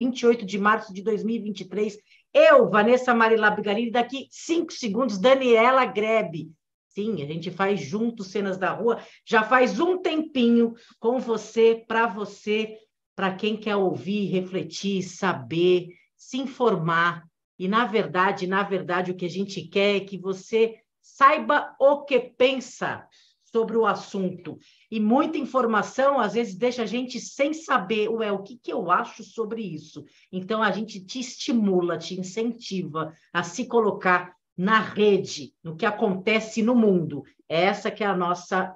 28 de março de 2023. Eu, Vanessa Marila Bigarini, daqui cinco segundos, Daniela Grebe. Sim, a gente faz juntos cenas da rua, já faz um tempinho com você, para você, para quem quer ouvir, refletir, saber, se informar. E, na verdade, na verdade, o que a gente quer é que você saiba o que pensa sobre o assunto. E muita informação, às vezes, deixa a gente sem saber, ué, o que, que eu acho sobre isso. Então, a gente te estimula, te incentiva a se colocar na rede, no que acontece no mundo. Essa que é a nossa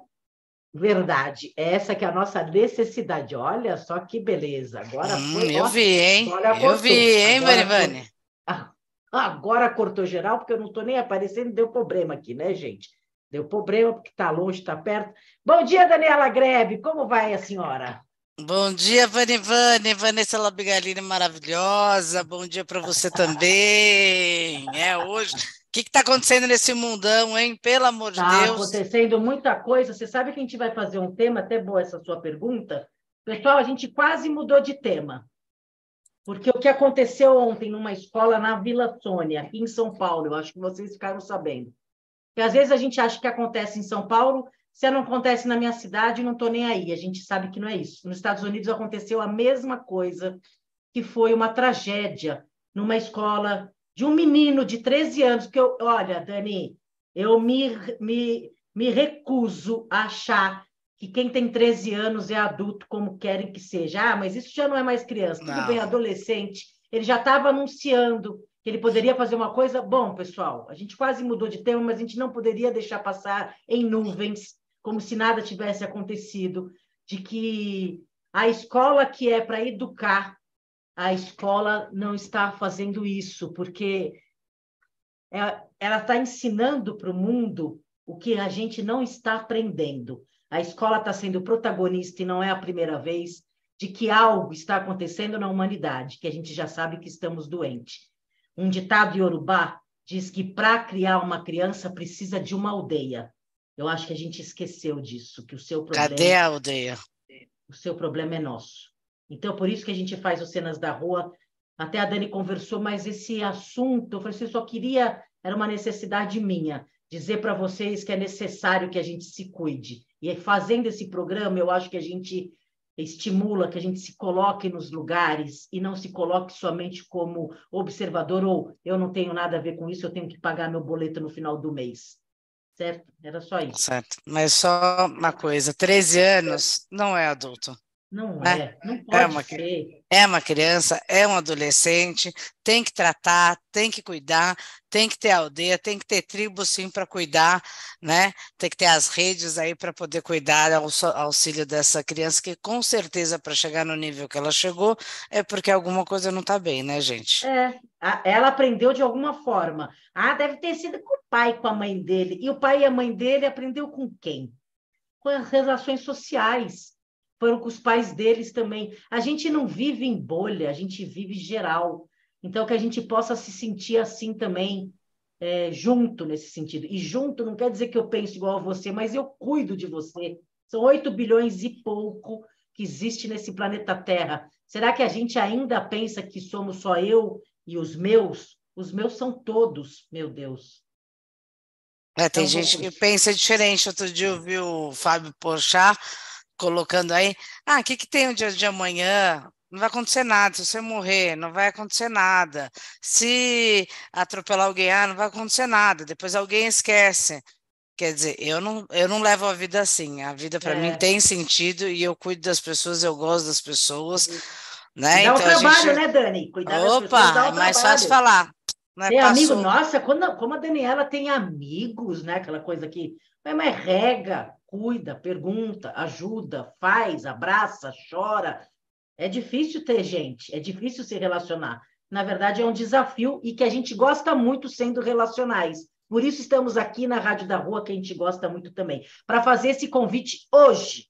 verdade, essa que é a nossa necessidade. Olha só que beleza. Agora hum, foi. Eu vi, hein? Eu vi, hein, Marivane? Agora cortou geral, porque eu não estou nem aparecendo, deu problema aqui, né, gente? Deu problema porque está longe, está perto. Bom dia, Daniela Grebe. Como vai a senhora? Bom dia, Vani Vani, Vanessa Labigalini maravilhosa. Bom dia para você também. É hoje. O que está acontecendo nesse mundão, hein? Pelo amor tá de Deus. Está acontecendo muita coisa. Você sabe que a gente vai fazer um tema, até boa essa sua pergunta. Pessoal, a gente quase mudou de tema. Porque o que aconteceu ontem numa escola na Vila Sônia, aqui em São Paulo, eu acho que vocês ficaram sabendo. Porque às vezes a gente acha que acontece em São Paulo, se não acontece na minha cidade, não estou nem aí. A gente sabe que não é isso. Nos Estados Unidos aconteceu a mesma coisa, que foi uma tragédia numa escola de um menino de 13 anos, que eu, olha, Dani, eu me, me, me recuso a achar que quem tem 13 anos é adulto como querem que seja. Ah, mas isso já não é mais criança, tudo bem, adolescente. Ele já estava anunciando que ele poderia fazer uma coisa. Bom, pessoal, a gente quase mudou de tema, mas a gente não poderia deixar passar em nuvens, como se nada tivesse acontecido, de que a escola que é para educar, a escola não está fazendo isso, porque é, ela está ensinando para o mundo o que a gente não está aprendendo. A escola está sendo protagonista e não é a primeira vez de que algo está acontecendo na humanidade, que a gente já sabe que estamos doentes. Um ditado iorubá diz que para criar uma criança precisa de uma aldeia. Eu acho que a gente esqueceu disso, que o seu problema. Cadê a aldeia? O seu problema é nosso. Então, por isso que a gente faz os cenas da rua. Até a Dani conversou, mas esse assunto, eu falei assim, eu só queria, era uma necessidade minha, dizer para vocês que é necessário que a gente se cuide. E fazendo esse programa, eu acho que a gente estimula que a gente se coloque nos lugares e não se coloque somente como observador ou eu não tenho nada a ver com isso, eu tenho que pagar meu boleto no final do mês. Certo? Era só isso. Certo. Mas só uma coisa, 13 anos não é adulto. Não né? é, não é pode é uma, ser. É uma criança, é um adolescente, tem que tratar, tem que cuidar, tem que ter aldeia, tem que ter tribo sim para cuidar, né? Tem que ter as redes aí para poder cuidar ao auxílio dessa criança, que com certeza para chegar no nível que ela chegou é porque alguma coisa não está bem, né, gente? É, ela aprendeu de alguma forma. Ah, deve ter sido com o pai, com a mãe dele. E o pai e a mãe dele aprendeu com quem? Com as relações sociais foram com os pais deles também. A gente não vive em bolha, a gente vive geral. Então, que a gente possa se sentir assim também, é, junto nesse sentido. E junto não quer dizer que eu penso igual a você, mas eu cuido de você. São 8 bilhões e pouco que existe nesse planeta Terra. Será que a gente ainda pensa que somos só eu e os meus? Os meus são todos, meu Deus. É, tem então, gente que pensa diferente. Outro dia eu vi o Fábio Porchat colocando aí, ah, o que, que tem o dia de amanhã? Não vai acontecer nada. Se você morrer, não vai acontecer nada. Se atropelar alguém, ah, não vai acontecer nada. Depois alguém esquece. Quer dizer, eu não, eu não levo a vida assim. A vida para é. mim tem sentido e eu cuido das pessoas, eu gosto das pessoas. Né? Dá então, um trabalho, gente... né, Dani? Cuidar Opa, das pessoas dá um é mais trabalho. fácil falar. Né? Tem amigo, nossa, quando, como a Daniela tem amigos, né? Aquela coisa que. Mas rega, cuida, pergunta, ajuda, faz, abraça, chora. É difícil ter gente, é difícil se relacionar. Na verdade, é um desafio e que a gente gosta muito sendo relacionais. Por isso estamos aqui na Rádio da Rua, que a gente gosta muito também, para fazer esse convite hoje,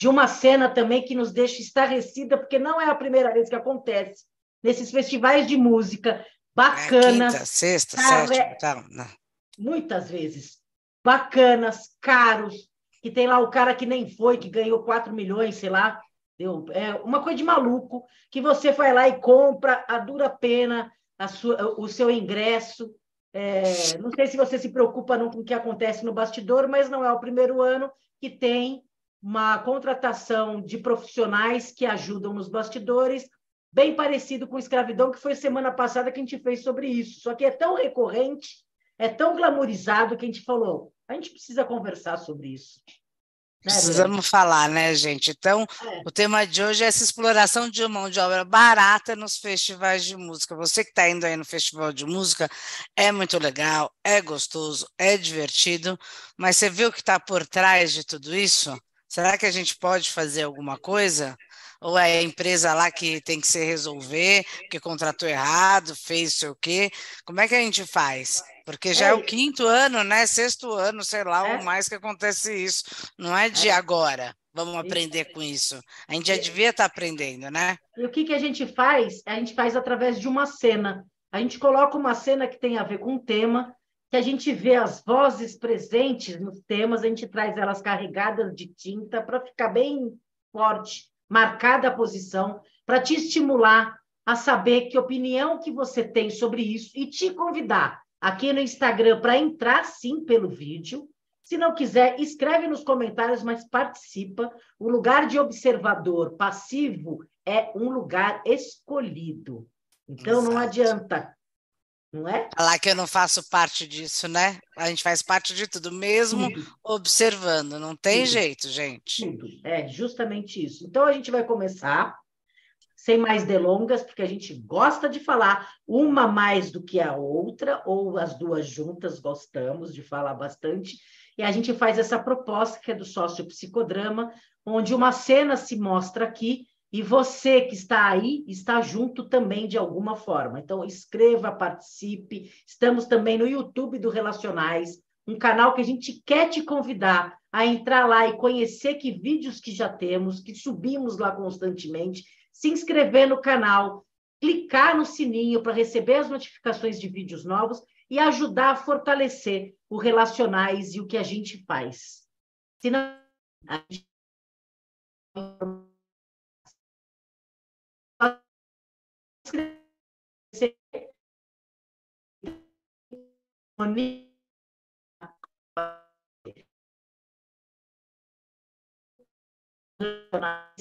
de uma cena também que nos deixa estarrecida, porque não é a primeira vez que acontece nesses festivais de música bacanas. É quinta, sexta, sétima, tá, muitas vezes. Bacanas, caros, que tem lá o cara que nem foi, que ganhou 4 milhões, sei lá, É uma coisa de maluco que você vai lá e compra a dura pena a sua, o seu ingresso. É, não sei se você se preocupa não com o que acontece no bastidor, mas não é o primeiro ano que tem uma contratação de profissionais que ajudam nos bastidores, bem parecido com escravidão, que foi semana passada que a gente fez sobre isso. Só que é tão recorrente, é tão glamorizado que a gente falou, a gente precisa conversar sobre isso. Né, Precisamos falar, né, gente? Então, é. o tema de hoje é essa exploração de mão de obra barata nos festivais de música. Você que está indo aí no festival de música, é muito legal, é gostoso, é divertido, mas você viu o que está por trás de tudo isso? Será que a gente pode fazer alguma coisa? Ou é a empresa lá que tem que se resolver, que contratou errado, fez sei o quê? Como é que a gente faz? Porque já é, é o quinto ano, né? Sexto ano, sei lá, é. ou mais que acontece isso. Não é de é. agora. Vamos aprender com isso. A gente já devia estar tá aprendendo, né? E o que, que a gente faz? A gente faz através de uma cena. A gente coloca uma cena que tem a ver com o tema, que a gente vê as vozes presentes nos temas, a gente traz elas carregadas de tinta para ficar bem forte, marcada a posição, para te estimular a saber que opinião que você tem sobre isso e te convidar aqui no Instagram para entrar sim pelo vídeo. Se não quiser, escreve nos comentários, mas participa. O lugar de observador passivo é um lugar escolhido. Então Exato. não adianta, não é? Falar que eu não faço parte disso, né? A gente faz parte de tudo, mesmo tudo. observando. Não tem tudo. jeito, gente. Tudo. É justamente isso. Então a gente vai começar sem mais delongas, porque a gente gosta de falar uma mais do que a outra, ou as duas juntas gostamos de falar bastante, e a gente faz essa proposta que é do sócio psicodrama, onde uma cena se mostra aqui e você que está aí está junto também de alguma forma. Então, escreva, participe. Estamos também no YouTube do Relacionais, um canal que a gente quer te convidar a entrar lá e conhecer que vídeos que já temos, que subimos lá constantemente se inscrever no canal, clicar no sininho para receber as notificações de vídeos novos e ajudar a fortalecer o Relacionais e o que a gente faz. Senão, a gente...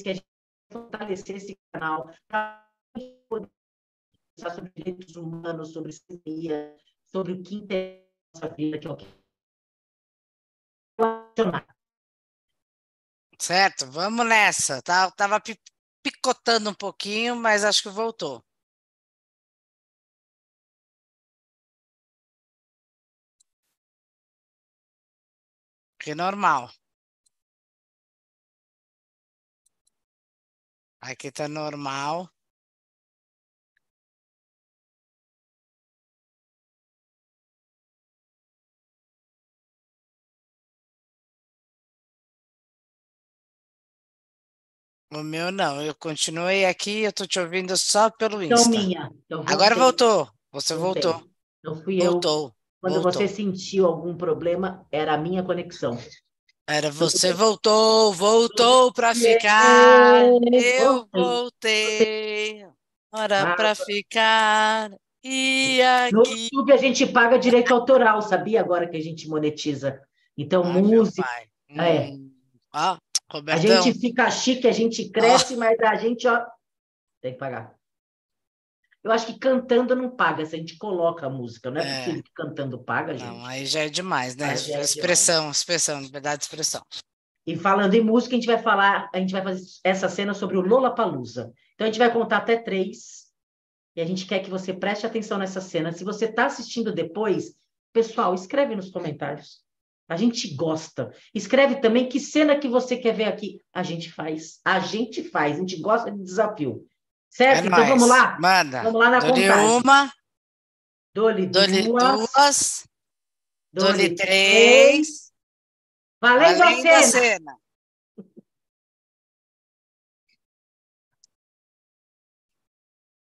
que a gente fortalecer esse canal para poder conversar sobre direitos humanos, sobre cidadania, sobre o que interessa a nossa vida, que é o que Certo, vamos nessa. Tá, tava picotando um pouquinho, mas acho que voltou. Normal. Aqui está normal. O meu não, eu continuei aqui, eu estou te ouvindo só pelo então, Insta. Então, minha. Então, Agora voltou, você voltou. Não fui voltou. eu. Quando voltou. você sentiu algum problema, era a minha conexão. Era você voltou, voltou para ficar. Eu voltei. Hora para ficar. E aqui. No YouTube a gente paga direito autoral, sabia? Agora que a gente monetiza. Então, Ai, música. É. Hum. Ah, a gente fica chique, a gente cresce, ah. mas a gente ó, tem que pagar. Eu acho que cantando não paga, se a gente coloca a música, não é, é. possível que cantando paga, gente. Não, aí já é demais, né? É expressão, demais. expressão, liberdade de expressão. E falando em música, a gente vai falar, a gente vai fazer essa cena sobre o Lola Palusa. Então a gente vai contar até três. E a gente quer que você preste atenção nessa cena. Se você está assistindo depois, pessoal, escreve nos comentários. A gente gosta. Escreve também que cena que você quer ver aqui. A gente faz. A gente faz. A gente gosta de desafio. Certo? É então vamos lá? Manda. Vamos lá na Dole contagem. uma. Dole, Dole duas. duas. Dole, três. Valendo, Valendo a cena. cena.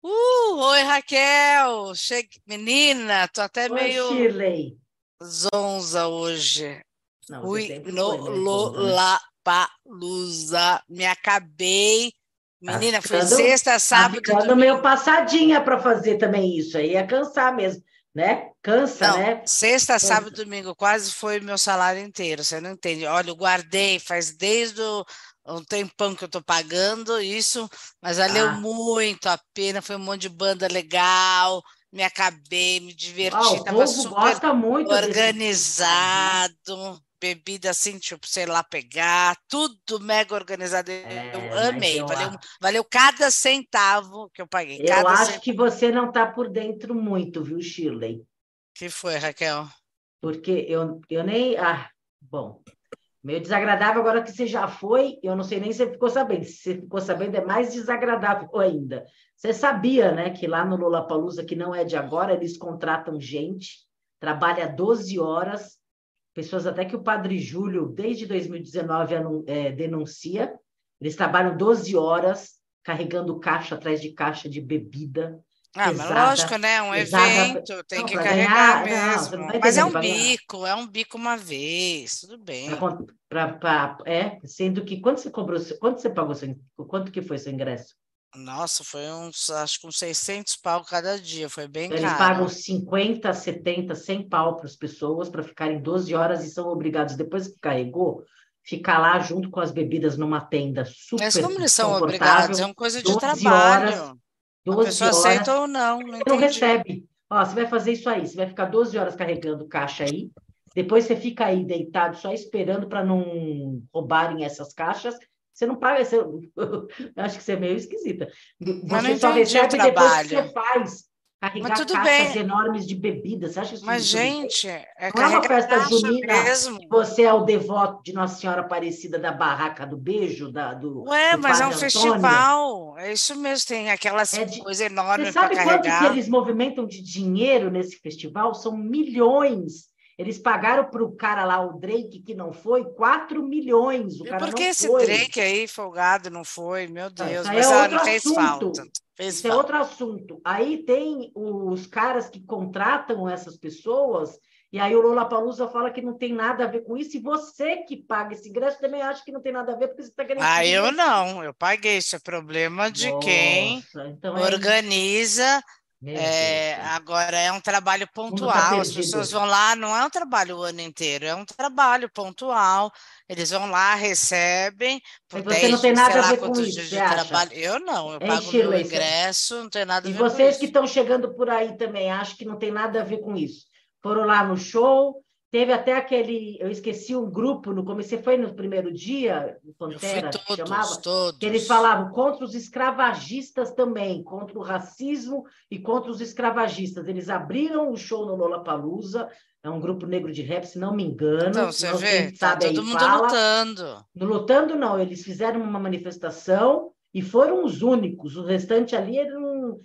Uh, oi, Raquel. Chegue... Menina, tô até oi, meio Shirley. zonza hoje. Não, Ui, no, lo, né? la, Palusa. Me acabei. Menina, foi sexta, sábado. Ficando meio passadinha para fazer também isso. Aí ia cansar mesmo, né? Cansa, não, né? Sexta, Cansa. sábado, domingo, quase foi meu salário inteiro. Você não entende? Olha, eu guardei, faz desde o um tempão que eu estou pagando isso, mas valeu ah. muito a pena. Foi um monte de banda legal me acabei, me diverti, ah, estava super muito organizado, desse... bebida assim, tipo, sei lá, pegar, tudo mega organizado. É, eu amei, eu valeu, acho... valeu cada centavo que eu paguei. Eu acho centavo. que você não está por dentro muito, viu, Shirley? que foi, Raquel? Porque eu, eu nem. Ah, bom. Meio desagradável agora que você já foi, eu não sei nem se você ficou sabendo. Se você ficou sabendo, é mais desagradável ainda. Você sabia, né, que lá no Lollapalooza, que não é de agora, eles contratam gente, trabalha 12 horas, pessoas até que o Padre Júlio, desde 2019, é, denuncia, eles trabalham 12 horas carregando caixa atrás de caixa de bebida. Ah, pesada, mas lógico, né? Um evento, tem não, que carregar ganhar, mesmo. Não, mas é um bico, é um bico uma vez, tudo bem. Pra, pra, pra, é, sendo que quanto você cobrou, quanto você pagou, seu, quanto que foi seu ingresso? Nossa, foi uns, acho que uns 600 pau cada dia, foi bem Eles caro. Eles pagam 50, 70, 100 pau para as pessoas para ficarem 12 horas e são obrigados, depois que carregou, ficar lá junto com as bebidas numa tenda super Mas como eles são obrigados? É uma coisa de trabalho. Horas, 12 a pessoa horas, aceita ou não, não, não recebe. Ó, você vai fazer isso aí, você vai ficar 12 horas carregando caixa aí, depois você fica aí deitado só esperando para não roubarem essas caixas você não paga, você, acho que você é meio esquisita. Você só recebe depois que você faz. Carregar Mas tudo caixas bem. enormes de bebidas. Você acha isso Mas, gente, é não é uma festa junina mesmo. você é o devoto de Nossa Senhora Aparecida da Barraca do Beijo, da, do. Ué, do mas é um Antônio. festival. É isso mesmo, tem aquelas é de... coisas enormes para carregar. Você sabe quanto que eles movimentam de dinheiro nesse festival? São milhões. Eles pagaram para o cara lá, o Drake, que não foi, 4 milhões. O e cara por que esse foi. Drake aí, folgado, não foi? Meu Deus, Isso mas é ela não fez assunto. falta. Fez Isso falta. é outro assunto. Aí tem os caras que contratam essas pessoas, e aí o Lola Palusa fala que não tem nada a ver com isso, e você que paga esse ingresso também acha que não tem nada a ver, porque você está querendo. Ah, eu não, eu paguei. Isso é problema de Nossa, quem então é organiza é, agora é um trabalho tá pontual, tá as pessoas vão lá, não é um trabalho o ano inteiro, é um trabalho pontual. Eles vão lá, recebem por você 10, não tem nada a ver com isso, de trabalho. Eu não, eu pago o meu ingresso, não tem nada a e ver com isso. E vocês que estão chegando por aí também, acham que não tem nada a ver com isso. Foram lá no show, Teve até aquele, eu esqueci um grupo no começo, você foi no primeiro dia, o Pantera, todos, chamava, todos. que eles falavam contra os escravagistas também, contra o racismo e contra os escravagistas. Eles abriram o show no Lollapalooza, é um grupo negro de rap, se não me engano. Então, você vê, tá todo mundo fala. lutando. No lutando não, eles fizeram uma manifestação e foram os únicos, o restante ali não,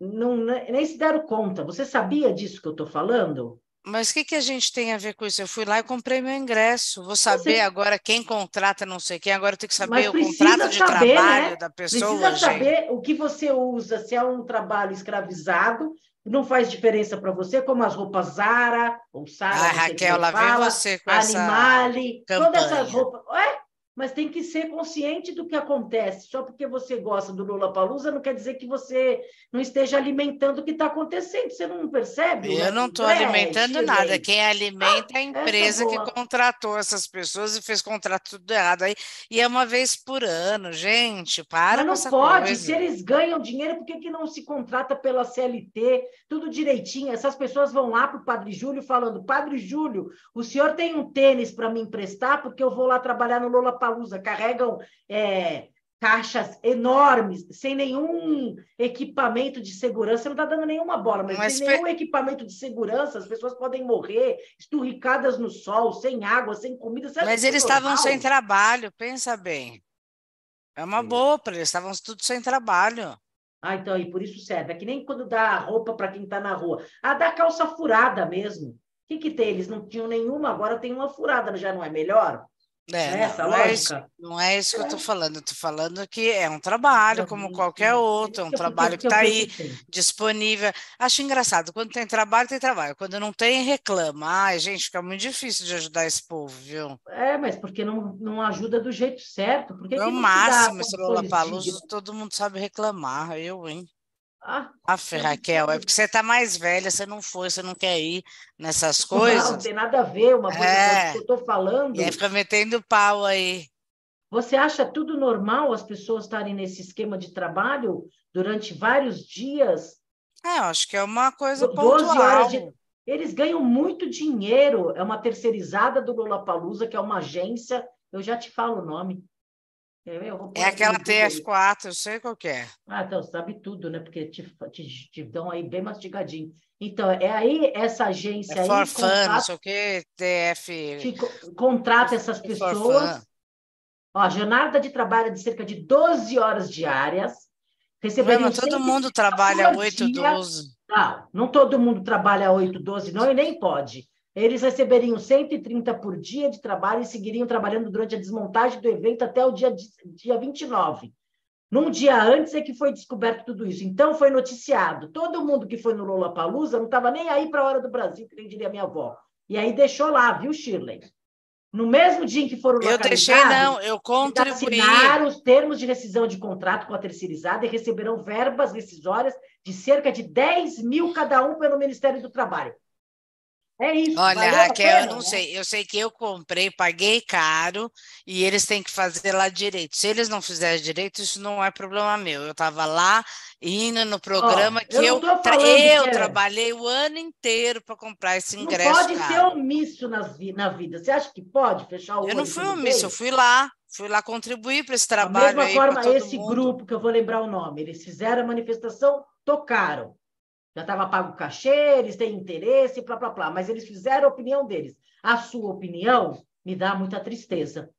não, nem se deram conta. Você sabia disso que eu estou falando? Mas o que, que a gente tem a ver com isso? Eu fui lá e comprei meu ingresso. Vou saber Você... agora quem contrata, não sei quem. Agora eu tenho que saber o contrato de saber, né? trabalho né? da pessoa. Precisa saber o que você usa, se é um trabalho escravizado, não faz diferença para você, como as roupas Zara ou Sara. Ah, Raquel, lá vem você com Animale, essa campanha. todas essas roupas. Ué? Mas tem que ser consciente do que acontece. Só porque você gosta do Lula Palusa não quer dizer que você não esteja alimentando o que está acontecendo. Você não percebe? Eu não estou alimentando nada. Quem alimenta é a ah, empresa que contratou essas pessoas e fez contrato tudo errado aí. E é uma vez por ano, gente. Para Mas não pode. Coisa. Se eles ganham dinheiro, por que, que não se contrata pela CLT? Tudo direitinho. Essas pessoas vão lá para o Padre Júlio falando: Padre Júlio, o senhor tem um tênis para me emprestar porque eu vou lá trabalhar no Lula Lollapalooza, carregam é, caixas enormes, sem nenhum equipamento de segurança, não está dando nenhuma bola, mas, mas sem nenhum equipamento de segurança, as pessoas podem morrer esturricadas no sol, sem água, sem comida. mas eles estavam sem trabalho, pensa bem. É uma Sim. boa para eles, estavam tudo sem trabalho. Ah, então, e por isso serve. É que nem quando dá roupa para quem está na rua. Ah, dá calça furada mesmo. O que, que tem? Eles não tinham nenhuma, agora tem uma furada, já não é melhor? É, é essa não, é isso, não é isso que eu estou falando. Estou falando que é um trabalho como qualquer outro, é um trabalho que está aí disponível. Acho engraçado, quando tem trabalho, tem trabalho. Quando não tem, reclama. Ai, gente, fica muito difícil de ajudar esse povo, viu? É, mas porque não, não ajuda do jeito certo. Porque é o máximo, esse Lula Paluso, todo mundo sabe reclamar. Eu, hein? Ah, Aff, Raquel, é porque você está mais velha, você não foi, você não quer ir nessas coisas. Não, não tem nada a ver uma coisa é. que eu estou falando. E aí fica metendo pau aí. Você acha tudo normal as pessoas estarem nesse esquema de trabalho durante vários dias? É, eu acho que é uma coisa pontual. Horas de... Eles ganham muito dinheiro. É uma terceirizada do Lollapalooza, que é uma agência. Eu já te falo o nome. É aquela TF4, eu sei qual é. Ah, então, sabe tudo, né? Porque te, te, te, dão aí bem mastigadinho. Então, é aí essa agência é aí... For contrata, não sei o quê, TF... Que contrata essas pessoas. Ó, jornada de trabalho é de cerca de 12 horas diárias. Recebendo todo mundo trabalha 8, 12. Não, não todo mundo trabalha 8, 12, não, e nem pode. Eles receberiam 130 por dia de trabalho e seguiriam trabalhando durante a desmontagem do evento até o dia, dia 29. Num dia antes é que foi descoberto tudo isso. Então foi noticiado. Todo mundo que foi no Lula Palusa não estava nem aí para a hora do Brasil, que nem diria minha avó. E aí deixou lá, viu, Shirley? No mesmo dia em que foram Eu deixei, não, eu contribuí. Assinaram os termos de rescisão de contrato com a terceirizada e receberão verbas rescisórias de cerca de 10 mil cada um pelo Ministério do Trabalho. É isso. Olha, Raquel, eu não né? sei. Eu sei que eu comprei, paguei caro e eles têm que fazer lá direito. Se eles não fizerem direito, isso não é problema meu. Eu estava lá indo no programa oh, que eu, eu, tra eu é. trabalhei o ano inteiro para comprar esse ingresso. Não pode ser omisso nas, na vida. Você acha que pode fechar o Eu não fui omisso, eu fui lá. Fui lá contribuir para esse trabalho. Da mesma aí, forma, esse mundo. grupo, que eu vou lembrar o nome, eles fizeram a manifestação, tocaram já estava pago o cachê, eles têm interesse, blá, blá, blá, mas eles fizeram a opinião deles. A sua opinião me dá muita tristeza.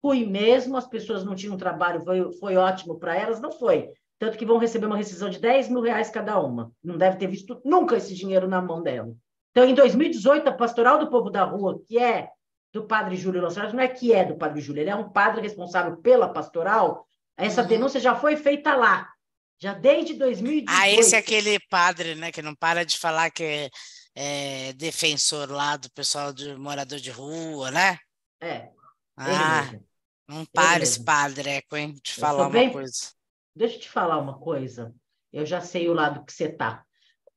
Fui mesmo, as pessoas não tinham trabalho, foi, foi ótimo para elas, não foi. Tanto que vão receber uma rescisão de 10 mil reais cada uma. Não deve ter visto nunca esse dinheiro na mão dela. Então, em 2018, a Pastoral do Povo da Rua, que é do padre Júlio Lançares, não é que é do padre Júlio, ele é um padre responsável pela pastoral, essa uhum. denúncia já foi feita lá. Já desde 2018. Ah, esse é aquele padre, né, que não para de falar que é, é defensor lá do pessoal de morador de rua, né? É. Ah, não para esse padre, é, hein? Te falar uma bem... coisa. Deixa eu te falar uma coisa. Eu já sei o lado que você tá.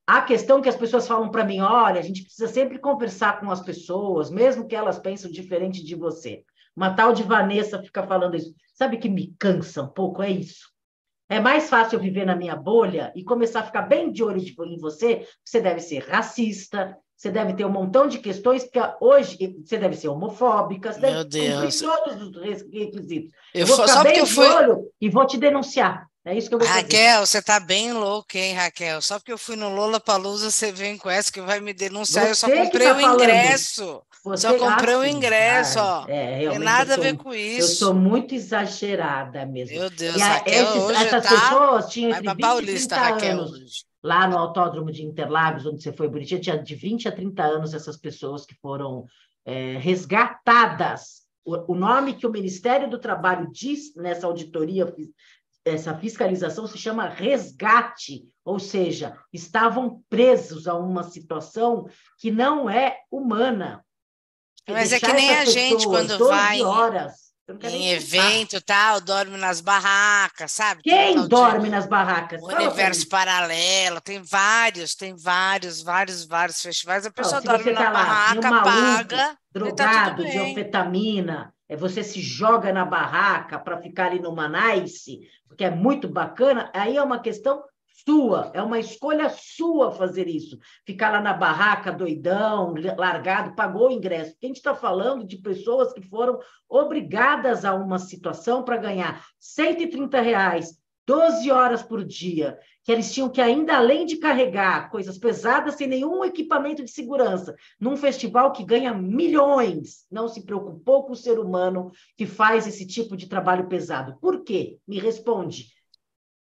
A questão que as pessoas falam para mim, olha, a gente precisa sempre conversar com as pessoas, mesmo que elas pensem diferente de você. Uma tal de Vanessa fica falando isso. Sabe que me cansa um pouco? É isso. É mais fácil eu viver na minha bolha e começar a ficar bem de olho em você. Você deve ser racista, você deve ter um montão de questões, porque hoje você deve ser homofóbica, você Meu deve Deus. todos os requisitos. Eu, eu vou ficar só bem eu fui... de olho e vou te denunciar. É isso que eu vou Raquel, fazer. você tá bem louca, hein, Raquel? Só porque eu fui no Lola Palusa, você vem com essa que vai me denunciar. Você eu só comprei tá o ingresso. Você só comprei o ingresso, ó. É, Tem nada a ver com isso. Eu sou muito exagerada mesmo. Meu Deus, e a, Raquel, esses, hoje essas tá... pessoas tinham entre 20 Paulista, e 30 Raquel, anos. Hoje. Lá no Autódromo de Interlagos, onde você foi bonitinha, tinha de 20 a 30 anos essas pessoas que foram é, resgatadas. O, o nome que o Ministério do Trabalho diz nessa auditoria essa fiscalização se chama resgate, ou seja, estavam presos a uma situação que não é humana. Mas é que nem a gente quando vai horas, em evento tal, dorme nas barracas, sabe? Quem dorme nas barracas? O universo paralelo, tem vários, tem vários, vários, vários festivais. A pessoa dorme na tá barraca, lá, paga. Tá drogado tá de anfetamina, é você se joga na barraca para ficar ali numa nice, porque é muito bacana, aí é uma questão sua, é uma escolha sua fazer isso. Ficar lá na barraca, doidão, largado, pagou o ingresso. A gente está falando de pessoas que foram obrigadas a uma situação para ganhar 130 reais, 12 horas por dia, que eles tinham que, ainda além de carregar coisas pesadas, sem nenhum equipamento de segurança, num festival que ganha milhões, não se preocupou com o ser humano que faz esse tipo de trabalho pesado. Por quê? Me responde.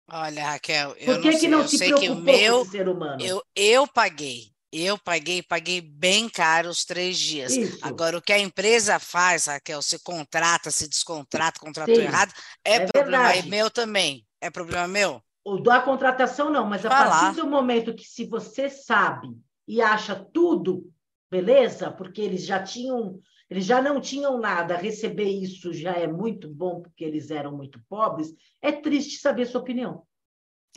Olha, Raquel, eu Por que não que não eu se sei que o meu, ser humano? Eu, eu paguei. Eu paguei, paguei bem caro os três dias. Isso. Agora, o que a empresa faz, Raquel, se contrata, se descontrata, contratou Sim, errado, é, é problema meu também. É problema meu? O da contratação não, mas a Falar. partir do momento que se você sabe e acha tudo beleza, porque eles já tinham, eles já não tinham nada, receber isso já é muito bom porque eles eram muito pobres, é triste saber sua opinião.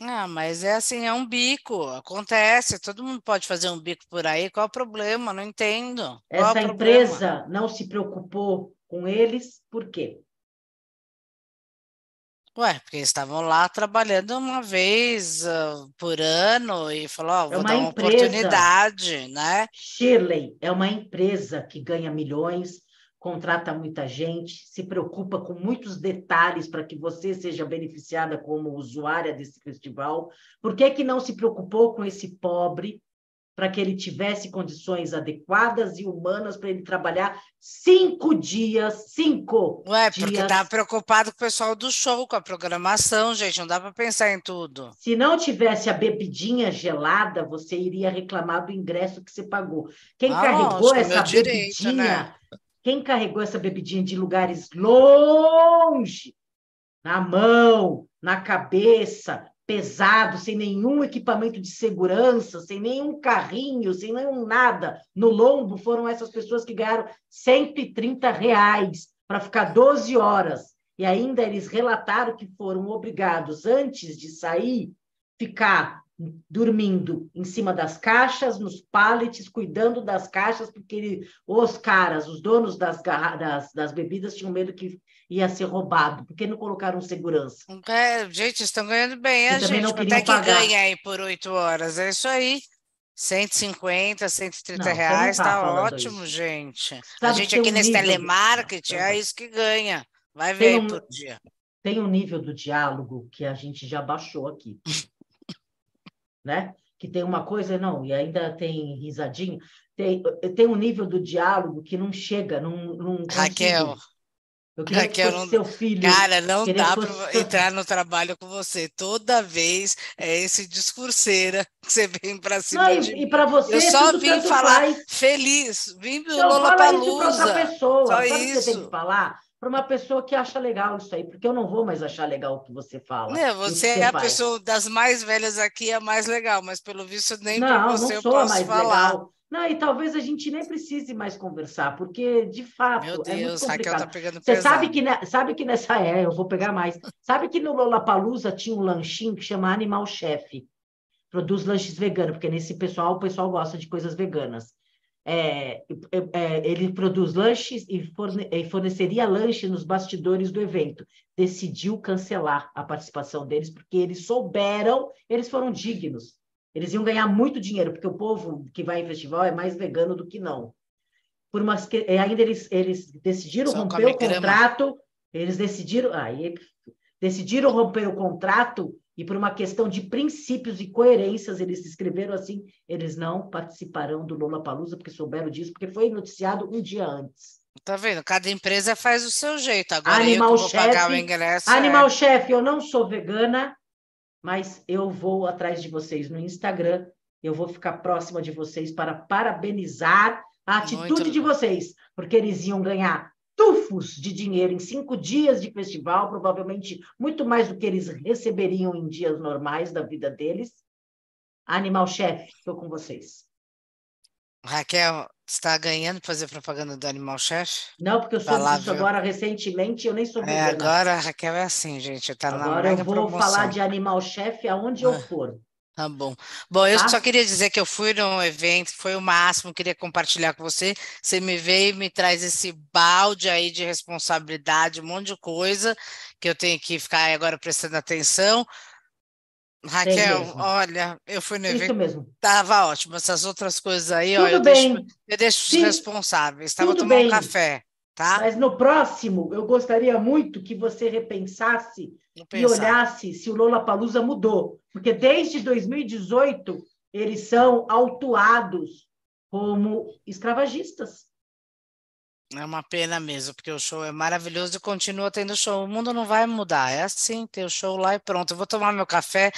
Ah, mas é assim, é um bico, acontece, todo mundo pode fazer um bico por aí, qual o problema? Não entendo. Qual Essa empresa não se preocupou com eles, por quê? Ué, porque eles estavam lá trabalhando uma vez ah, por ano e falou, ó, É vou uma dar uma empresa. oportunidade, né? Shirley é uma empresa que ganha milhões, contrata muita gente, se preocupa com muitos detalhes para que você seja beneficiada como usuária desse festival. Por que, que não se preocupou com esse pobre para que ele tivesse condições adequadas e humanas para ele trabalhar cinco dias, cinco Ué, porque dias. tá preocupado com o pessoal do show, com a programação, gente, não dá para pensar em tudo. Se não tivesse a bebidinha gelada, você iria reclamar do ingresso que você pagou. Quem Ah, carregou é essa direito, bebidinha, né? quem carregou essa bebidinha de lugares longe, na mão, na cabeça, pesado, sem nenhum equipamento de segurança, sem nenhum carrinho, sem nenhum nada, no lombo, foram essas pessoas que ganharam 130 reais para ficar 12 horas. E ainda eles relataram que foram obrigados, antes de sair, ficar dormindo em cima das caixas, nos pallets, cuidando das caixas, porque ele- os caras, os donos das, das, das bebidas, tinham medo que ia ser roubado, porque não colocaram segurança. É, gente, estão ganhando bem, a gente. não Quanto queriam é que pagar. ganha aí por oito horas? É isso aí. 150, 130 Não, reais, tá tá ótimo, isso. gente. A Sabe que gente aqui um nesse telemarketing, é isso que ganha. Vai ver um- por dia. Tem um nível do diálogo que a gente já baixou aqui. Né? Que tem uma coisa, não, e ainda tem risadinho. Tem, tem um nível do diálogo que não chega, não, não. Raquel, Eu queria Raquel, que não- seu filho. Cara, não dá para fosse- entrar no trabalho com você. Toda vez é esse discurseira que você vem para cima Não, e, e para você, Eu só tudo vim falar faz. feliz, vim do Então, fala isso para outra Lollapalooza. pessoa. Só Sabe o que você tem isso. que falar? Para uma pessoa que acha legal isso aí, porque eu não vou mais achar legal o que você fala. Né, você é a faz. pessoa das mais velhas aqui, a mais legal, mas pelo visto nem você não eu sou a posso mais falar. legal. Não, e talvez a gente nem precise mais conversar, porque, de fato, Meu é muito Deus, Raquel complicado. tá pegando Você pesado. sabe que, ne- sabe que nessa é, eu vou pegar mais. Sabe que no Lollapalooza tinha um lanchinho que chama Animal Chef. Produz lanches veganos, porque nesse pessoal, o pessoal gosta de coisas veganas. É, é, é, ele produz lanches e, forne- e forneceria lanche nos bastidores do evento. Decidiu cancelar a participação deles, porque eles souberam, eles foram dignos. Eles iam ganhar muito dinheiro, porque o povo que vai em festival é mais vegano do que não. Por umas que, ainda eles, eles decidiram Só romper o contrato, eles decidiram, aí, decidiram romper o contrato e por uma questão de princípios e coerências, eles escreveram assim, eles não participarão do Lollapalooza porque souberam disso, porque foi noticiado um dia antes. Tá vendo? Cada empresa faz o seu jeito. Agora Animal eu vou pagar o Chef, ingresso. é- Animal Chef, eu não sou vegana, mas eu vou atrás de vocês no Instagram, eu vou ficar próxima de vocês para parabenizar a atitude Muito de vocês, porque eles iam ganhar tufos de dinheiro em cinco dias de festival, provavelmente muito mais do que eles receberiam em dias normais da vida deles. Animal Chef, estou com vocês. Raquel, você está ganhando para fazer propaganda do Animal Chef? Não, porque eu soube disso agora recentemente, eu nem sou É, agora a Raquel é assim, gente. Tá na Agora eu vou promoção. falar de Animal Chef aonde eu Ah. for. Tá bom. Bom, eu Tá? só queria dizer que eu fui num evento, foi o máximo, queria compartilhar com você. Você me veio e me traz esse balde aí de responsabilidade, um monte de coisa que eu tenho que ficar agora prestando atenção. Raquel, olha, eu fui no Isso evento, mesmo. tava ótimo. Essas outras coisas aí, ó, Tudo eu deixo, bem, eu deixo os Sim, responsáveis. Estava tudo tomando um café, tá? mas no próximo eu gostaria muito que você repensasse e olhasse se o Lollapalooza mudou, porque desde 2018 eles são autuados como escravagistas. É uma pena mesmo, porque o show é maravilhoso e continua tendo show. O mundo não vai mudar, é assim, tem o show lá e pronto. Eu vou tomar meu café,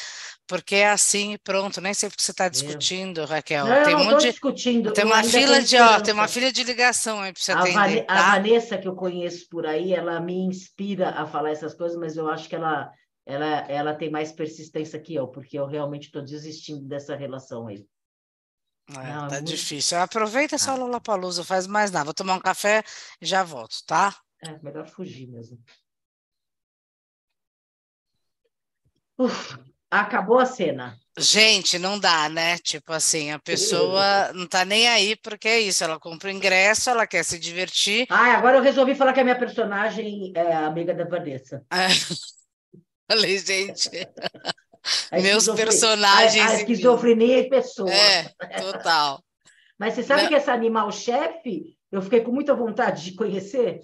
porque é assim e pronto. Nem sei porque você está discutindo, Raquel. Não, tem um monte de... discutindo. Tem uma fila de, ó, tem uma fila de ligação aí para você a atender. A tá? Vanessa, que eu conheço por aí, ela me inspira a falar essas coisas, mas eu acho que ela, ela, ela tem mais persistência que eu, porque eu realmente estou desistindo dessa relação aí. É, não, tá é muito... difícil. Aproveita essa ah. Lollapalooza, faz mais nada. Vou tomar um café e já volto, tá? É, melhor fugir mesmo. Uf, acabou a cena. Gente, não dá, né? Tipo assim, a pessoa não tá nem aí porque é isso. Ela compra o ingresso, ela quer se divertir. Ah, agora eu resolvi falar que a minha personagem é amiga da Vanessa. É. Falei, gente. Meus personagens. A, a esquizofrenia em pessoa. É, total. Mas você sabe não. que essa animal-chefe, eu fiquei com muita vontade de conhecer?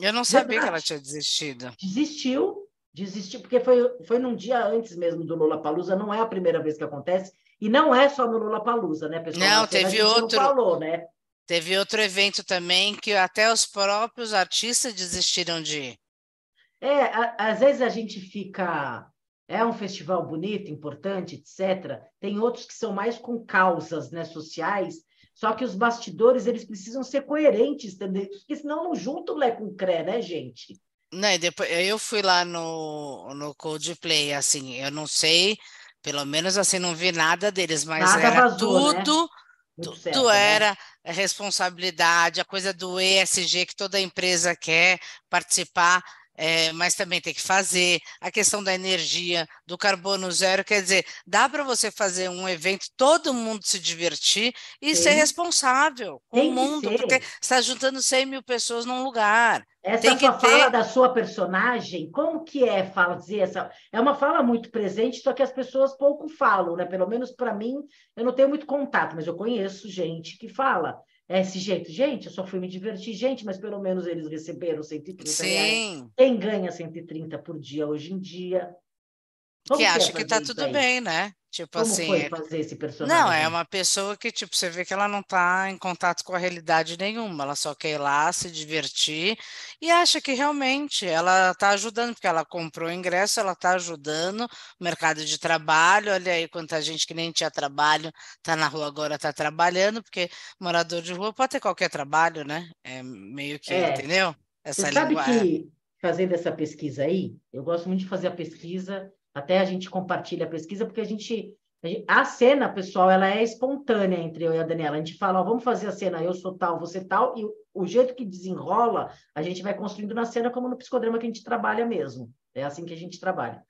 Eu não sabia Verdade. que ela tinha desistido. Desistiu, desistiu, porque foi, foi num dia antes mesmo do Lula Palusa, não é a primeira vez que acontece, e não é só no Lula Palusa, né, pessoal? Não, teve outro. Não falou, né? Teve outro evento também que até os próprios artistas desistiram de ir. É, a, às vezes a gente fica é um festival bonito, importante, etc. Tem outros que são mais com causas né, sociais, só que os bastidores eles precisam ser coerentes, entendeu? porque senão não junta o Lé com o Cré, né, gente? Não, depois, eu fui lá no, no Coldplay, assim, eu não sei, pelo menos assim, não vi nada deles, mas nada era vazou, né? tudo, né? tudo certo, era né? responsabilidade, a coisa do ESG que toda empresa quer participar é, mas também tem que fazer, a questão da energia, do carbono zero, quer dizer, dá para você fazer um evento, todo mundo se divertir e Sim. ser responsável com tem o mundo, porque está juntando 100 mil pessoas num lugar. Essa sua que fala da sua personagem, como que é fazer essa? É uma fala muito presente, só que as pessoas pouco falam, né? Pelo menos para mim, eu não tenho muito contato, mas eu conheço gente que fala esse jeito. Gente, eu só fui me divertir, gente, mas pelo menos eles receberam 130 Sim. reais. Quem ganha 130 por dia hoje em dia? Como que, que acha que está tudo bem, né? Tipo Como assim. foi é fazer esse personagem? Não, é uma pessoa que, tipo, você vê que ela não está em contato com a realidade nenhuma, ela só quer ir lá se divertir e acha que realmente ela está ajudando, porque ela comprou o ingresso, ela está ajudando o mercado de trabalho. Olha aí quanta gente que nem tinha trabalho, está na rua agora, está trabalhando, porque morador de rua pode ter qualquer trabalho, né? É meio que, é. entendeu? Essa você sabe que, fazendo essa pesquisa aí, eu gosto muito de fazer a pesquisa até a gente compartilha a pesquisa, porque a gente, a cena, pessoal, ela é espontânea entre eu e a Daniela. A gente fala, ó, vamos fazer a cena, eu sou tal, você tal, e o jeito que desenrola, a gente vai construindo na cena como no psicodrama que a gente trabalha mesmo. É assim que a gente trabalha.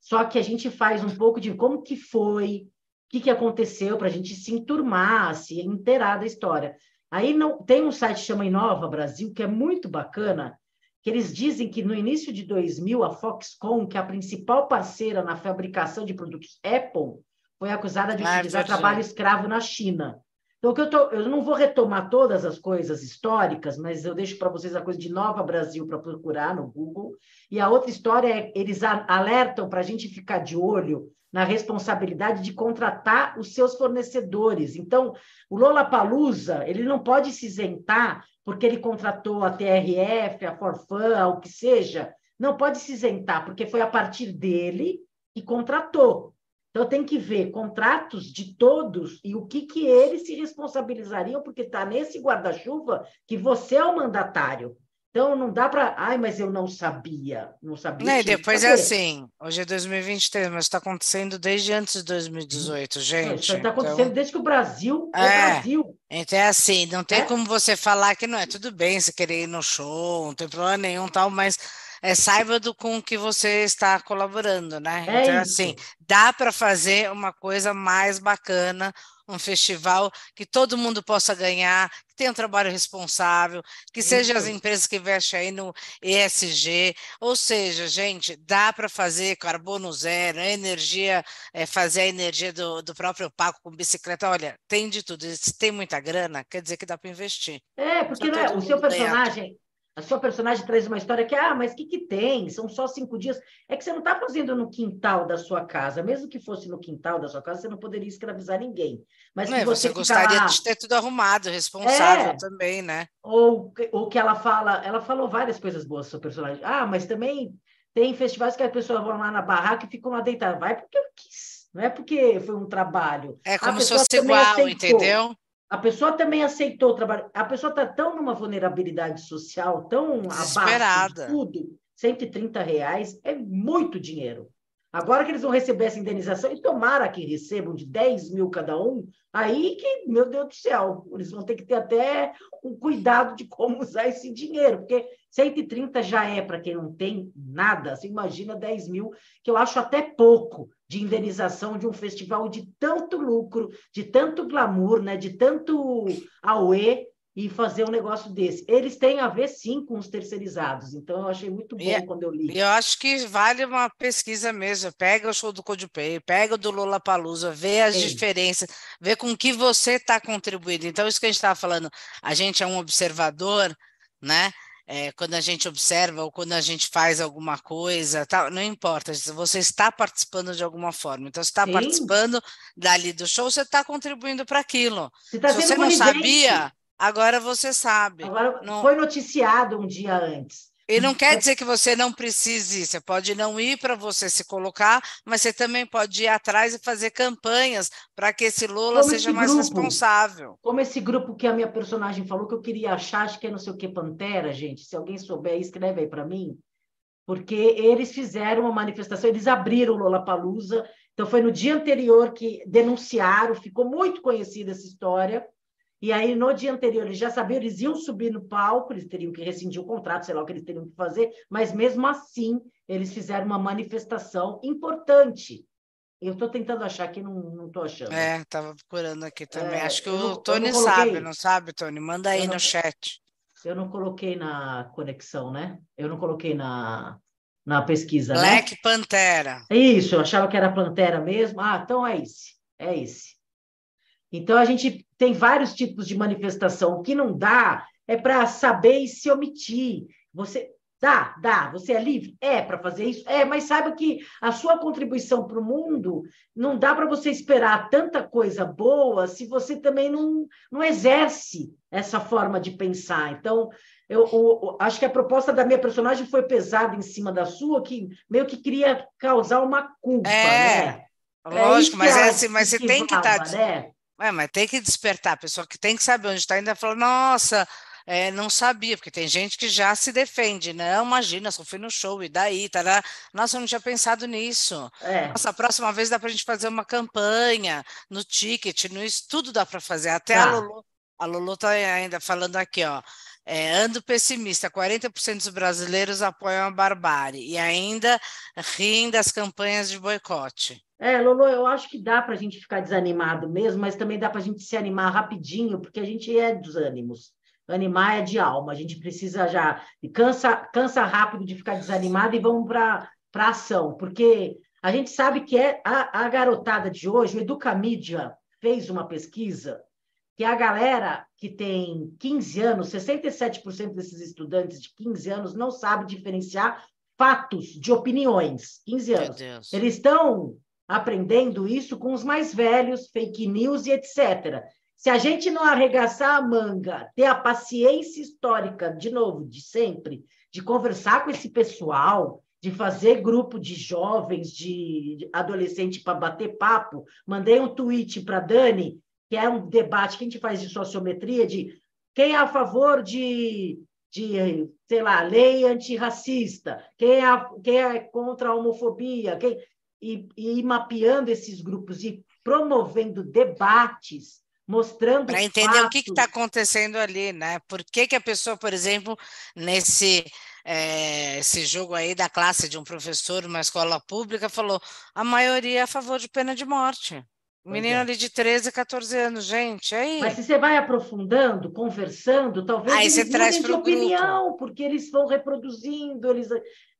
Só que a gente faz um pouco de como que foi, o que, que aconteceu, para a gente se enturmar, se inteirar da história. Aí não, tem um site que chama Inova Brasil, que é muito bacana, que eles dizem que no início de 2000, a Foxconn, que é a principal parceira na fabricação de produtos Apple, foi acusada de ah, utilizar trabalho escravo na China. Então, eu, tô, eu não vou retomar todas as coisas históricas, mas eu deixo para vocês a coisa de Nova Brasil para procurar no Google. E a outra história é eles alertam para a gente ficar de olho na responsabilidade de contratar os seus fornecedores. Então, o Lola Palusa ele não pode se isentar porque ele contratou a TRF, a Forfan, o que seja. Não pode se isentar, porque foi a partir dele que contratou. Então, tem que ver contratos de todos e o que, que eles se responsabilizariam, porque está nesse guarda-chuva que você é o mandatário. Então, não dá para. Ai, mas eu não sabia. Não sabia. Né, depois é assim. Hoje é 2023, mas está acontecendo desde antes de 2018, gente. Isso está acontecendo então... desde que o Brasil é, é Brasil. Então é assim, não tem é? como você falar que não é tudo bem você querer ir no show, não tem problema nenhum, tal, mas é, saiba do com que você está colaborando, né? É então, assim, dá para fazer uma coisa mais bacana, um festival que todo mundo possa ganhar, que tenha um trabalho responsável, que sejam as empresas que investem aí no ESG, ou seja, gente, dá para fazer carbono zero, energia, é, fazer a energia do, do próprio Paco com bicicleta, olha, tem de tudo, se tem muita grana, quer dizer que dá para investir. É, porque né, o seu personagem, a sua personagem traz uma história que, ah, mas o que, que tem? São só cinco dias. É que você não está fazendo no quintal da sua casa. Mesmo que fosse no quintal da sua casa, você não poderia escravizar ninguém. Mas é, você, você gostaria lá... de ter tudo arrumado, responsável é, também, né? Ou o que ela fala, ela falou várias coisas boas sobre o personagem. Ah, mas também tem festivais que as pessoas vão lá na barraca e ficam lá deitadas. Vai porque eu quis, não é porque foi um trabalho. É como se fosse igual, aceitou. entendeu? A pessoa também aceitou o trabalho. A pessoa está tão numa vulnerabilidade social, tão abaixo de tudo, 130 reais é muito dinheiro. Agora que eles vão receber essa indenização, e tomara que recebam de 10 mil cada um, aí que, meu Deus do céu, eles vão ter que ter até um cuidado de como usar esse dinheiro, porque 130 já é para quem não tem nada, você imagina 10 mil, que eu acho até pouco de indenização de um festival de tanto lucro, de tanto glamour, né, de tanto auê, e fazer um negócio desse. Eles têm a ver, sim, com os terceirizados. Então, eu achei muito bom e, quando eu li. Eu acho que vale uma pesquisa mesmo. Pega o show do Coldplay, pega o do Lula Palusa, vê as sim. diferenças, vê com que você está contribuindo. Então, isso que a gente estava falando, a gente é um observador, né? É, quando a gente observa ou quando a gente faz alguma coisa, tá, não importa, você está participando de alguma forma. Então, você está participando dali do show, você está contribuindo para aquilo. Você tá Se você não sabia, agora você sabe. Agora não... foi noticiado um dia antes. E não quer dizer que você não precise ir, você pode não ir para você se colocar, mas você também pode ir atrás e fazer campanhas para que esse Lula como seja mais grupo, responsável. Como esse grupo que a minha personagem falou que eu queria achar, acho que é não sei o que, Pantera, gente. Se alguém souber, escreve aí para mim. Porque eles fizeram uma manifestação, eles abriram o Lula Palusa. Então foi no dia anterior que denunciaram, ficou muito conhecida essa história e aí, no dia anterior, eles já sabiam, eles iam subir no palco, eles teriam que rescindir o contrato, sei lá o que eles teriam que fazer, mas mesmo assim, eles fizeram uma manifestação importante. Eu estou tentando achar aqui, não estou achando. É, estava procurando aqui também. É, Acho que o Tony sabe, não sabe, Tony? Manda aí não, no chat. Eu não coloquei na conexão, né? Eu não coloquei na, na pesquisa. Né? Black né? Pantera. Isso, eu achava que era Pantera mesmo. Ah, então é esse. É esse. Então, a gente tem vários tipos de manifestação. O que não dá é para saber e se omitir. Você dá, dá, você é livre? É para fazer isso? É, mas saiba que a sua contribuição para o mundo não dá para você esperar tanta coisa boa se você também não, não exerce essa forma de pensar. Então, eu, eu, acho que a proposta da minha personagem foi pesada em cima da sua, que meio que queria causar uma culpa, é, né? Lógico, é mas, é assim, mas você tem que estar. Tá... Né? É, mas tem que despertar, a pessoa que tem que saber onde está ainda fala, nossa, é, não sabia, porque tem gente que já se defende, não, imagina, só fui no show, e daí, tá Nossa, eu não tinha pensado nisso. É. Nossa, a próxima vez dá para a gente fazer uma campanha no ticket, no isso, tudo dá para fazer. Até tá. a Lulu, a Lulu está ainda falando aqui, ó. É, ando pessimista, 40% dos brasileiros apoiam a barbárie e ainda riem das campanhas de boicote. É, Lolo, eu acho que dá para a gente ficar desanimado mesmo, mas também dá para a gente se animar rapidinho, porque a gente é dos ânimos. Animar é de alma, a gente precisa já. Cansa, cansa rápido de ficar desanimado e vamos para a ação, porque a gente sabe que é a, a garotada de hoje, o Educamídia fez uma pesquisa que a galera que tem 15 anos, 67% desses estudantes de 15 anos não sabe diferenciar fatos de opiniões. 15 anos. Eles estão aprendendo isso com os mais velhos, fake news e etc. Se a gente não arregaçar a manga, ter a paciência histórica, de novo, de sempre, de conversar com esse pessoal, de fazer grupo de jovens, de adolescente para bater papo, mandei um tweet para Dani, que é um debate que a gente faz de sociometria, de quem é a favor de, de sei lá, lei antirracista, quem é, quem é contra a homofobia, quem e, e ir mapeando esses grupos e promovendo debates, mostrando. Para entender fatos. o que está acontecendo ali, né? Por que, que a pessoa, por exemplo, nesse. É, esse jogo aí da classe de um professor numa escola pública falou a maioria é a favor de pena de morte. Menino é. ali de 13, 14 anos, gente, aí. Mas se você vai aprofundando, conversando, talvez aí eles você traz de opinião, grupo. porque eles vão reproduzindo, eles,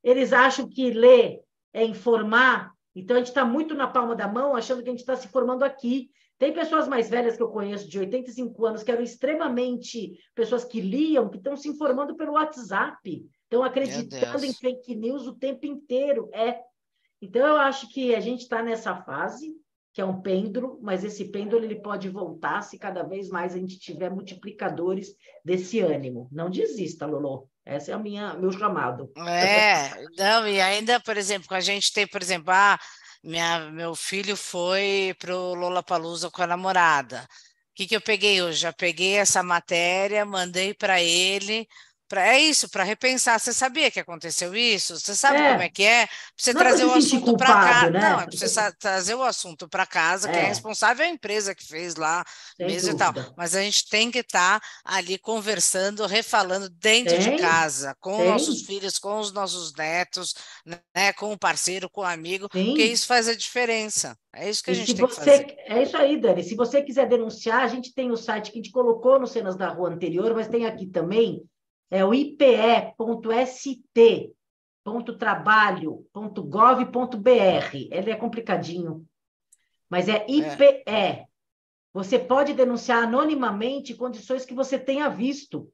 eles acham que ler é informar, então, a gente está muito na palma da mão, achando que a gente está se formando aqui. Tem pessoas mais velhas que eu conheço, de 85 anos, que eram extremamente pessoas que liam, que estão se informando pelo WhatsApp, estão acreditando em fake news o tempo inteiro. É. Então, eu acho que a gente está nessa fase, que é um pêndulo, mas esse pêndulo ele pode voltar se cada vez mais a gente tiver multiplicadores desse ânimo. Não desista, Lolo. Esse é o minha, meu chamado. É, não, e ainda, por exemplo, a gente tem, por exemplo, ah, minha, meu filho foi para o Lollapalooza com a namorada. O que, que eu peguei hoje? Já peguei essa matéria, mandei para ele, Pra, é isso, para repensar. Você sabia que aconteceu isso? Você sabe é. como é que é? Pra você não trazer o assunto para casa. Né? Não, é para você trazer o assunto para casa, é. quem é responsável é a empresa que fez lá Sem mesmo dúvida. e tal. Mas a gente tem que estar tá ali conversando, refalando dentro tem. de casa, com tem. nossos filhos, com os nossos netos, né, com o parceiro, com o amigo, Sim. porque isso faz a diferença. É isso que a gente tem você, que fazer. É isso aí, Dani. Se você quiser denunciar, a gente tem o site que a gente colocou no Cenas da Rua anterior, mas tem aqui também é o ipe.st.trabalho.gov.br. Ele é complicadinho, mas é IPE. É. Você pode denunciar anonimamente condições que você tenha visto.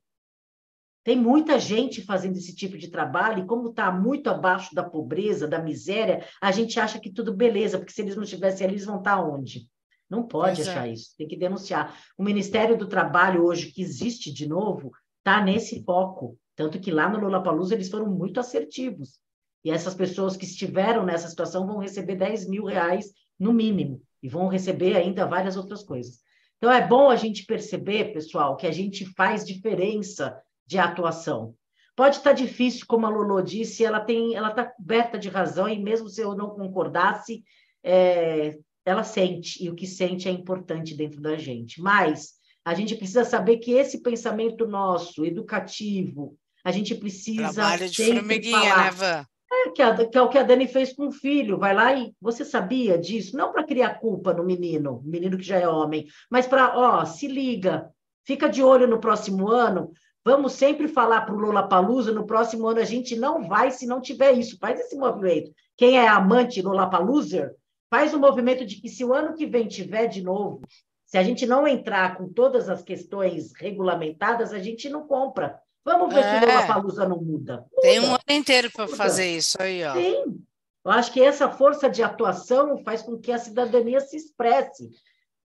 Tem muita gente fazendo esse tipo de trabalho, e como está muito abaixo da pobreza, da miséria, a gente acha que tudo beleza, porque se eles não estivessem ali, eles vão estar tá onde? Não pode pois é. achar é. isso, tem que denunciar. O Ministério do Trabalho, hoje, que existe de novo, está nesse foco. Tanto que lá no Lollapalooza eles foram muito assertivos. E essas pessoas que estiveram nessa situação vão receber 10 mil reais no mínimo. E vão receber ainda várias outras coisas. Então é bom a gente perceber, pessoal, que a gente faz diferença de atuação. Pode estar difícil, como a Lolo disse, ela tem, ela está coberta de razão, e mesmo se eu não concordasse, é, ela sente, e o que sente é importante dentro da gente. Mas a gente precisa saber que esse pensamento nosso, educativo, a gente precisa. Trabalho de formiguinha, falar. né, Van? É, que, a, que é o que a Dani fez com o filho. Vai lá e você sabia disso? Não para criar culpa no menino, menino que já é homem, mas para, ó, se liga, fica de olho no próximo ano. Vamos sempre falar para o Lula Palusa, no próximo ano a gente não vai se não tiver isso. Faz esse movimento. Quem é amante Lula Paluser, faz o movimento de que se o ano que vem tiver de novo, se a gente não entrar com todas as questões regulamentadas, a gente não compra. Vamos ver é. se o Lollapalooza não muda. muda. Tem um ano inteiro para fazer isso aí, ó. Sim. Eu acho que essa força de atuação faz com que a cidadania se expresse.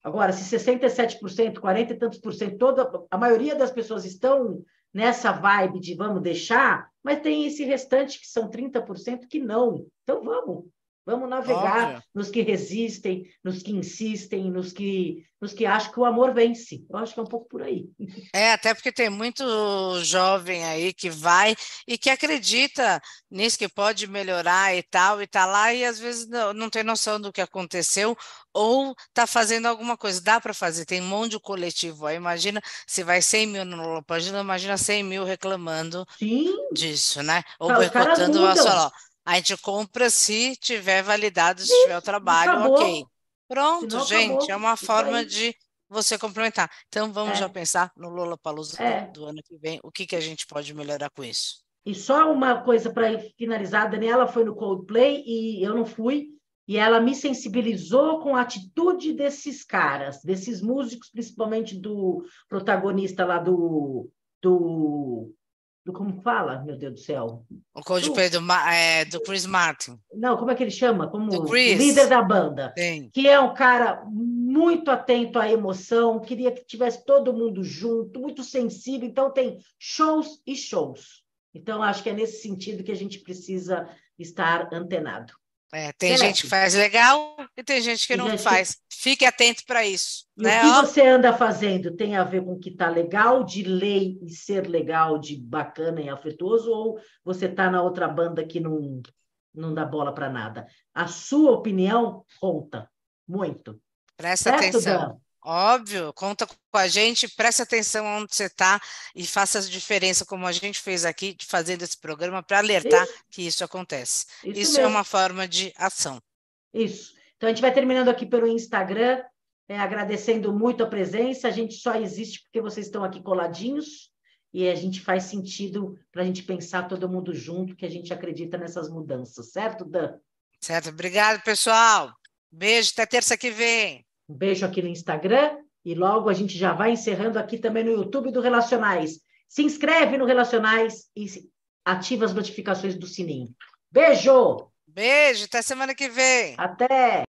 Agora, se 67%, 40 e tantos por cento, toda, a maioria das pessoas estão nessa vibe de vamos deixar, mas tem esse restante que são 30% que não. Então vamos, Vamos navegar Óbvio. nos que resistem, nos que insistem, nos que, nos que acham que o amor vence. Eu acho que é um pouco por aí. É, até porque tem muito jovem aí que vai e que acredita nisso que pode melhorar e tal, e tá lá e às vezes não, não tem noção do que aconteceu ou tá fazendo alguma coisa. Dá para fazer, tem um monte de coletivo aí. Imagina se vai 100 mil no Lopagina, imagina 100 mil reclamando Sim. disso, né? Ou boicotando o solo. A gente compra se tiver validado, se tiver o trabalho, acabou. ok. Pronto, gente, acabou. é uma forma de você complementar. Então, vamos é. já pensar no Lula Palusa é. do ano que vem, o que, que a gente pode melhorar com isso. E só uma coisa para finalizar, a Daniela foi no Coldplay e eu não fui, e ela me sensibilizou com a atitude desses caras, desses músicos, principalmente do protagonista lá do, do do como fala, meu Deus do céu? O Coldplay do, é, do Chris Martin. Não, como é que ele chama? Como líder da banda. Sim. Que é um cara muito atento à emoção, queria que tivesse todo mundo junto, muito sensível. Então, tem shows e shows. Então, acho que é nesse sentido que a gente precisa estar antenado. É, tem gente que faz legal e tem gente que não faz. Fique atento para isso. E né? O que você anda fazendo tem a ver com o que está legal, de lei e ser legal, de bacana e afetuoso, ou você está na outra banda que não, não dá bola para nada? A sua opinião conta muito. Presta certo, atenção. Dan? Óbvio, conta com a gente, preste atenção onde você está e faça a diferença, como a gente fez aqui, fazendo esse programa, para alertar isso. que isso acontece. Isso, isso é uma forma de ação. Isso. Então, a gente vai terminando aqui pelo Instagram, é, agradecendo muito a presença. A gente só existe porque vocês estão aqui coladinhos e a gente faz sentido para a gente pensar todo mundo junto, que a gente acredita nessas mudanças, certo, Dan? Certo. Obrigado, pessoal. Beijo, até terça que vem. Um beijo aqui no Instagram e logo a gente já vai encerrando aqui também no YouTube do Relacionais. Se inscreve no Relacionais e ativa as notificações do sininho. Beijo! Beijo, até semana que vem. Até!